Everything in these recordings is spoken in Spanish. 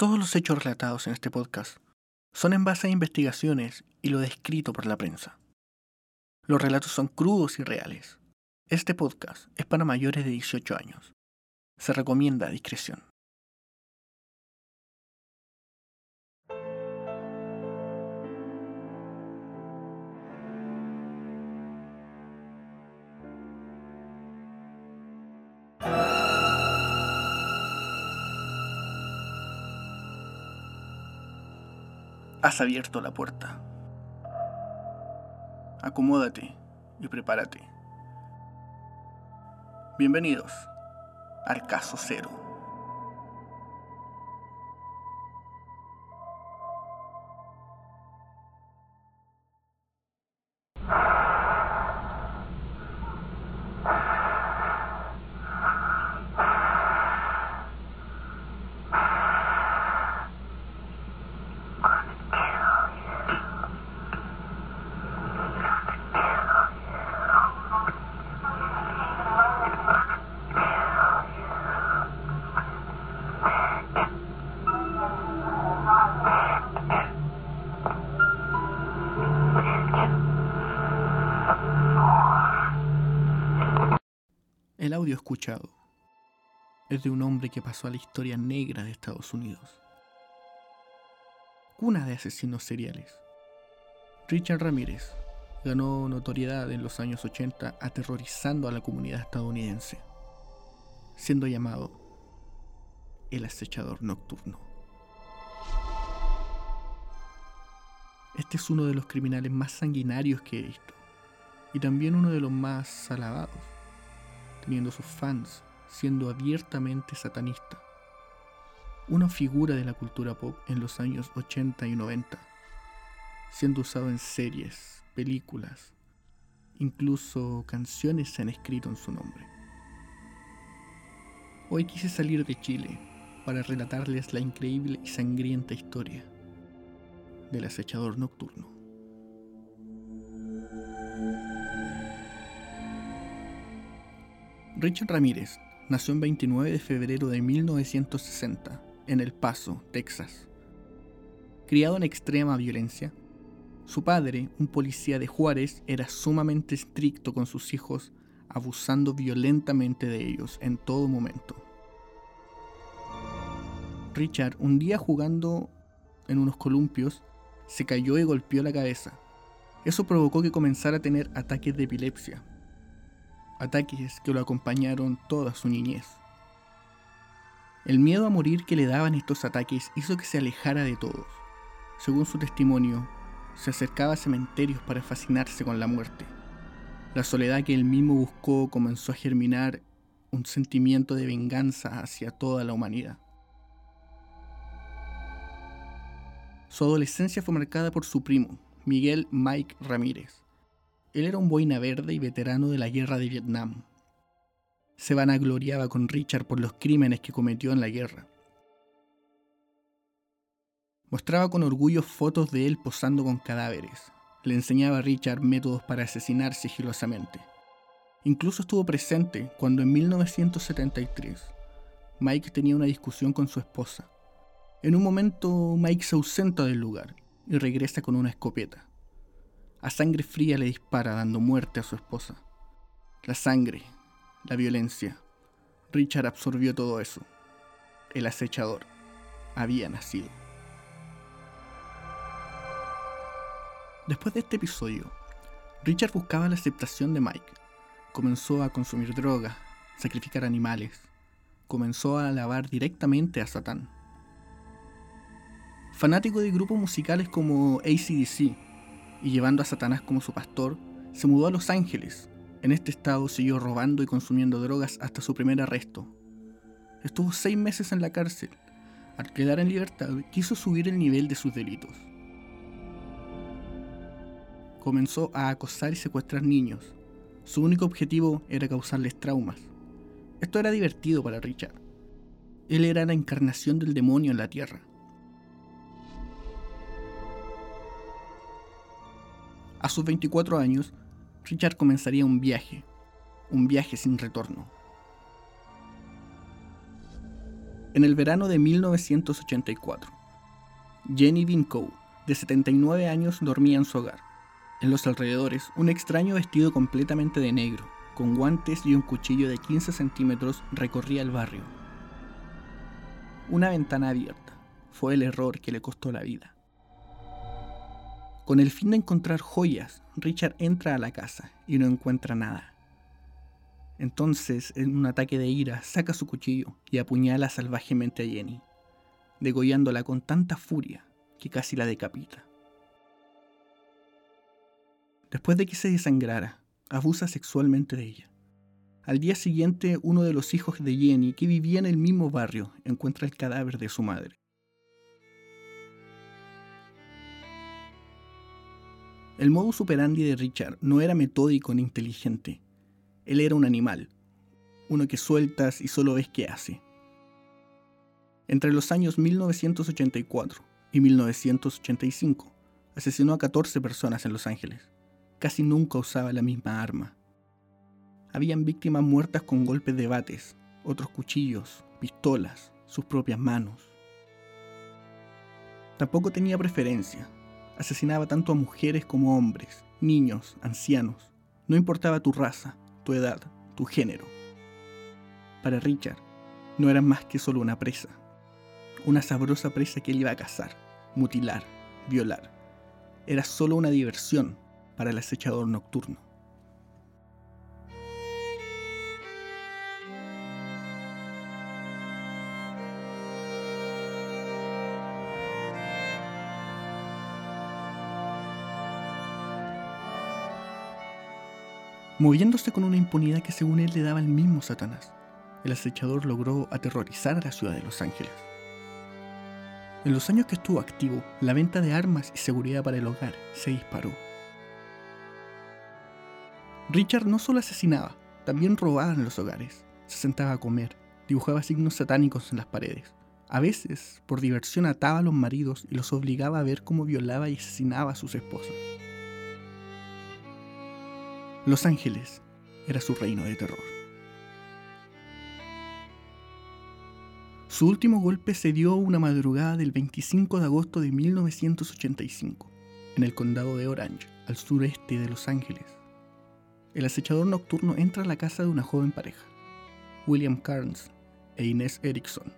Todos los hechos relatados en este podcast son en base a investigaciones y lo descrito por la prensa. Los relatos son crudos y reales. Este podcast es para mayores de 18 años. Se recomienda discreción. Has abierto la puerta. Acomódate y prepárate. Bienvenidos al caso cero. El audio escuchado es de un hombre que pasó a la historia negra de Estados Unidos. Cuna de asesinos seriales. Richard Ramírez ganó notoriedad en los años 80 aterrorizando a la comunidad estadounidense, siendo llamado el acechador nocturno. Este es uno de los criminales más sanguinarios que he visto y también uno de los más alabados teniendo sus fans, siendo abiertamente satanista. Una figura de la cultura pop en los años 80 y 90, siendo usado en series, películas, incluso canciones se han escrito en su nombre. Hoy quise salir de Chile para relatarles la increíble y sangrienta historia del acechador nocturno. Richard Ramírez nació el 29 de febrero de 1960 en El Paso, Texas. Criado en extrema violencia, su padre, un policía de Juárez, era sumamente estricto con sus hijos, abusando violentamente de ellos en todo momento. Richard, un día jugando en unos columpios, se cayó y golpeó la cabeza. Eso provocó que comenzara a tener ataques de epilepsia, ataques que lo acompañaron toda su niñez. El miedo a morir que le daban estos ataques hizo que se alejara de todos. Según su testimonio, se acercaba a cementerios para fascinarse con la muerte. La soledad que él mismo buscó comenzó a germinar un sentimiento de venganza hacia toda la humanidad. Su adolescencia fue marcada por su primo, Miguel Mike Ramírez, él era un boina verde y veterano de la guerra de Vietnam. Se vanagloriaba con Richard por los crímenes que cometió en la guerra. Mostraba con orgullo fotos de él posando con cadáveres. Le enseñaba a Richard métodos para asesinar sigilosamente. Incluso estuvo presente cuando en 1973 Mike tenía una discusión con su esposa. En un momento Mike se ausenta del lugar y regresa con una escopeta. A sangre fría le dispara dando muerte a su esposa. La sangre, la violencia. Richard absorbió todo eso. El acechador había nacido. Después de este episodio, Richard buscaba la aceptación de Mike. Comenzó a consumir droga, sacrificar animales. Comenzó a alabar directamente a Satán. Fanático de grupos musicales como ACDC, y llevando a Satanás como su pastor, se mudó a Los Ángeles. En este estado siguió robando y consumiendo drogas hasta su primer arresto. Estuvo seis meses en la cárcel. Al quedar en libertad, quiso subir el nivel de sus delitos. Comenzó a acosar y secuestrar niños. Su único objetivo era causarles traumas. Esto era divertido para Richard. Él era la encarnación del demonio en la tierra. A sus 24 años, Richard comenzaría un viaje, un viaje sin retorno. En el verano de 1984, Jenny Vincoe, de 79 años, dormía en su hogar. En los alrededores, un extraño vestido completamente de negro, con guantes y un cuchillo de 15 centímetros, recorría el barrio. Una ventana abierta fue el error que le costó la vida. Con el fin de encontrar joyas, Richard entra a la casa y no encuentra nada. Entonces, en un ataque de ira, saca su cuchillo y apuñala salvajemente a Jenny, degollándola con tanta furia que casi la decapita. Después de que se desangrara, abusa sexualmente de ella. Al día siguiente, uno de los hijos de Jenny, que vivía en el mismo barrio, encuentra el cadáver de su madre. El modus operandi de Richard no era metódico ni inteligente. Él era un animal, uno que sueltas y solo ves qué hace. Entre los años 1984 y 1985, asesinó a 14 personas en Los Ángeles. Casi nunca usaba la misma arma. Habían víctimas muertas con golpes de bates, otros cuchillos, pistolas, sus propias manos. Tampoco tenía preferencia, asesinaba tanto a mujeres como a hombres, niños, ancianos. No importaba tu raza, tu edad, tu género. Para Richard, no eran más que solo una presa. Una sabrosa presa que él iba a cazar, mutilar, violar. Era solo una diversión para el acechador nocturno. Moviéndose con una impunidad que según él le daba el mismo Satanás. El acechador logró aterrorizar a la ciudad de Los Ángeles. En los años que estuvo activo, la venta de armas y seguridad para el hogar se disparó. Richard no solo asesinaba, también robaba en los hogares. Se sentaba a comer, dibujaba signos satánicos en las paredes. A veces, por diversión, ataba a los maridos y los obligaba a ver cómo violaba y asesinaba a sus esposas. Los Ángeles era su reino de terror. Su último golpe se dio una madrugada del 25 de agosto de 1985, en el condado de Orange, al sureste de Los Ángeles. El acechador nocturno entra a la casa de una joven pareja, William Carnes e Inés Erickson.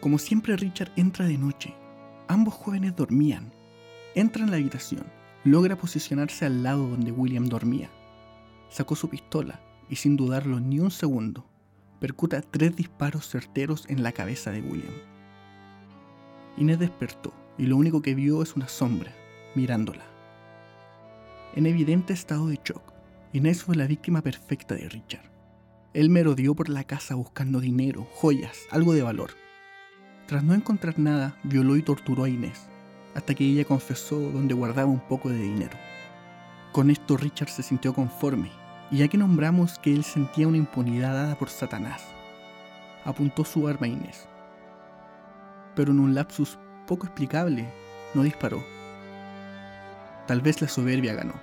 Como siempre Richard entra de noche Ambos jóvenes dormían. Entra en la habitación, logra posicionarse al lado donde William dormía. Sacó su pistola y sin dudarlo ni un segundo, percuta tres disparos certeros en la cabeza de William. Inés despertó y lo único que vio es una sombra, mirándola. En evidente estado de shock, Inés fue la víctima perfecta de Richard. Él merodeó por la casa buscando dinero, joyas, algo de valor. Tras no encontrar nada, violó y torturó a Inés, hasta que ella confesó donde guardaba un poco de dinero. Con esto Richard se sintió conforme, y ya que nombramos que él sentía una impunidad dada por Satanás, apuntó su arma a Inés. Pero en un lapsus poco explicable, no disparó. Tal vez la soberbia ganó.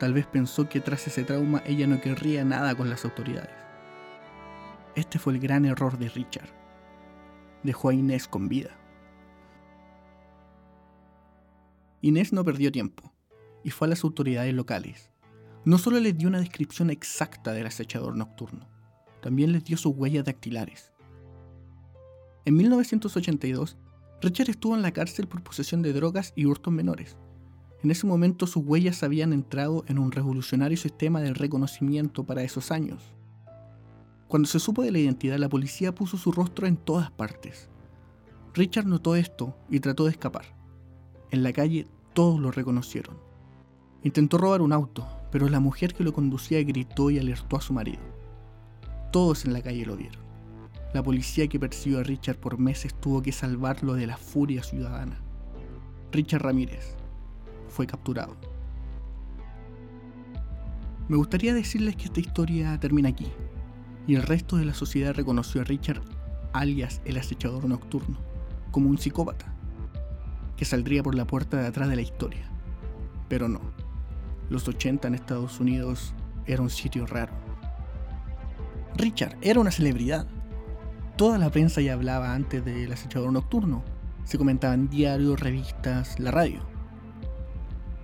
Tal vez pensó que tras ese trauma ella no querría nada con las autoridades. Este fue el gran error de Richard dejó a Inés con vida. Inés no perdió tiempo y fue a las autoridades locales. No solo les dio una descripción exacta del acechador nocturno, también les dio sus huellas dactilares. En 1982, Richard estuvo en la cárcel por posesión de drogas y hurtos menores. En ese momento sus huellas habían entrado en un revolucionario sistema de reconocimiento para esos años. Cuando se supo de la identidad, la policía puso su rostro en todas partes. Richard notó esto y trató de escapar. En la calle todos lo reconocieron. Intentó robar un auto, pero la mujer que lo conducía gritó y alertó a su marido. Todos en la calle lo vieron. La policía que persiguió a Richard por meses tuvo que salvarlo de la furia ciudadana. Richard Ramírez fue capturado. Me gustaría decirles que esta historia termina aquí, y el resto de la sociedad reconoció a Richard, alias el acechador nocturno, como un psicópata, que saldría por la puerta de atrás de la historia. Pero no, los 80 en Estados Unidos era un sitio raro. Richard era una celebridad. Toda la prensa ya hablaba antes del acechador nocturno. Se comentaban diarios, revistas, la radio.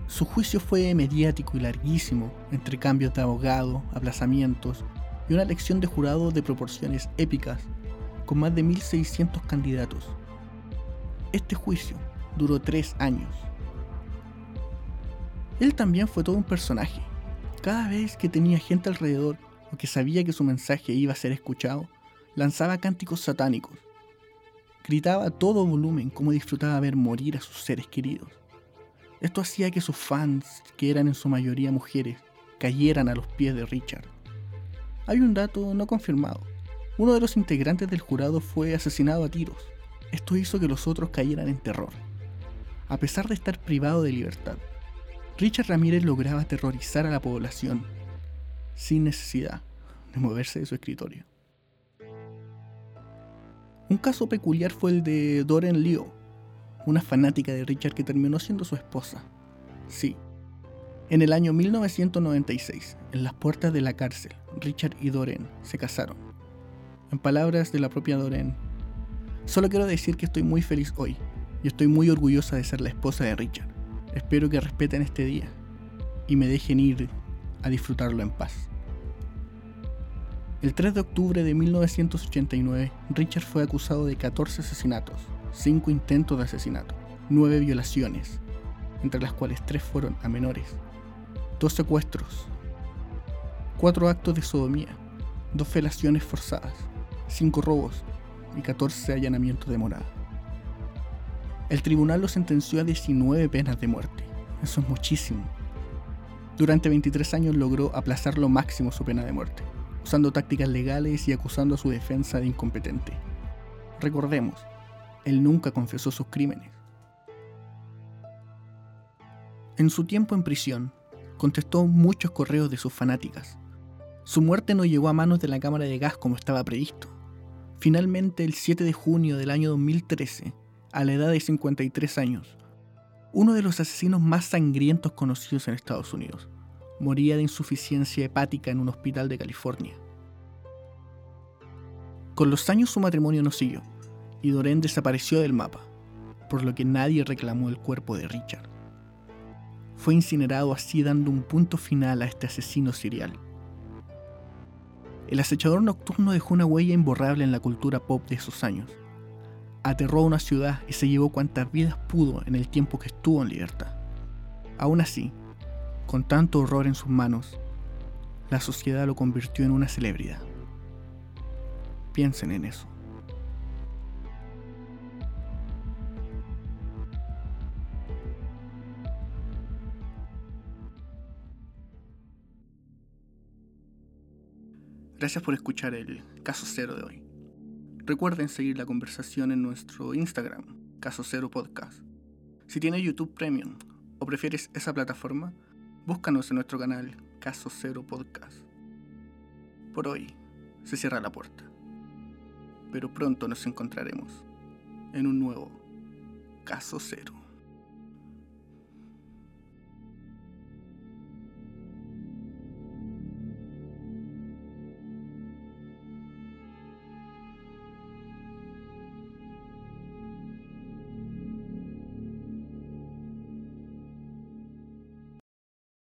Su juicio fue mediático y larguísimo, entre cambios de abogado, aplazamientos y una elección de jurado de proporciones épicas, con más de 1.600 candidatos. Este juicio duró tres años. Él también fue todo un personaje. Cada vez que tenía gente alrededor o que sabía que su mensaje iba a ser escuchado, lanzaba cánticos satánicos. Gritaba a todo volumen cómo disfrutaba ver morir a sus seres queridos. Esto hacía que sus fans, que eran en su mayoría mujeres, cayeran a los pies de Richard. Hay un dato no confirmado. Uno de los integrantes del jurado fue asesinado a tiros. Esto hizo que los otros cayeran en terror. A pesar de estar privado de libertad, Richard Ramírez lograba aterrorizar a la población sin necesidad de moverse de su escritorio. Un caso peculiar fue el de Doreen Leo, una fanática de Richard que terminó siendo su esposa. Sí. En el año 1996, en las puertas de la cárcel, Richard y Doreen se casaron. En palabras de la propia Doreen, solo quiero decir que estoy muy feliz hoy y estoy muy orgullosa de ser la esposa de Richard. Espero que respeten este día y me dejen ir a disfrutarlo en paz. El 3 de octubre de 1989, Richard fue acusado de 14 asesinatos, 5 intentos de asesinato, 9 violaciones, entre las cuales 3 fueron a menores, 2 secuestros, 4 actos de sodomía, 2 felaciones forzadas, 5 robos y 14 allanamientos de morada. El tribunal lo sentenció a 19 penas de muerte. Eso es muchísimo. Durante 23 años logró aplazar lo máximo su pena de muerte, usando tácticas legales y acusando a su defensa de incompetente. Recordemos, él nunca confesó sus crímenes. En su tiempo en prisión, contestó muchos correos de sus fanáticas. Su muerte no llegó a manos de la cámara de gas como estaba previsto. Finalmente, el 7 de junio del año 2013, a la edad de 53 años, uno de los asesinos más sangrientos conocidos en Estados Unidos. Moría de insuficiencia hepática en un hospital de California. Con los años su matrimonio no siguió, y Doreen desapareció del mapa, por lo que nadie reclamó el cuerpo de Richard. Fue incinerado así dando un punto final a este asesino serial. El acechador nocturno dejó una huella imborrable en la cultura pop de esos años aterró a una ciudad y se llevó cuantas vidas pudo en el tiempo que estuvo en libertad. Aún así, con tanto horror en sus manos, la sociedad lo convirtió en una celebridad. Piensen en eso. Gracias por escuchar el caso cero de hoy. Recuerden seguir la conversación en nuestro Instagram, Caso Cero Podcast. Si tienes YouTube Premium o prefieres esa plataforma, búscanos en nuestro canal Caso Cero Podcast. Por hoy se cierra la puerta, pero pronto nos encontraremos en un nuevo Caso Cero.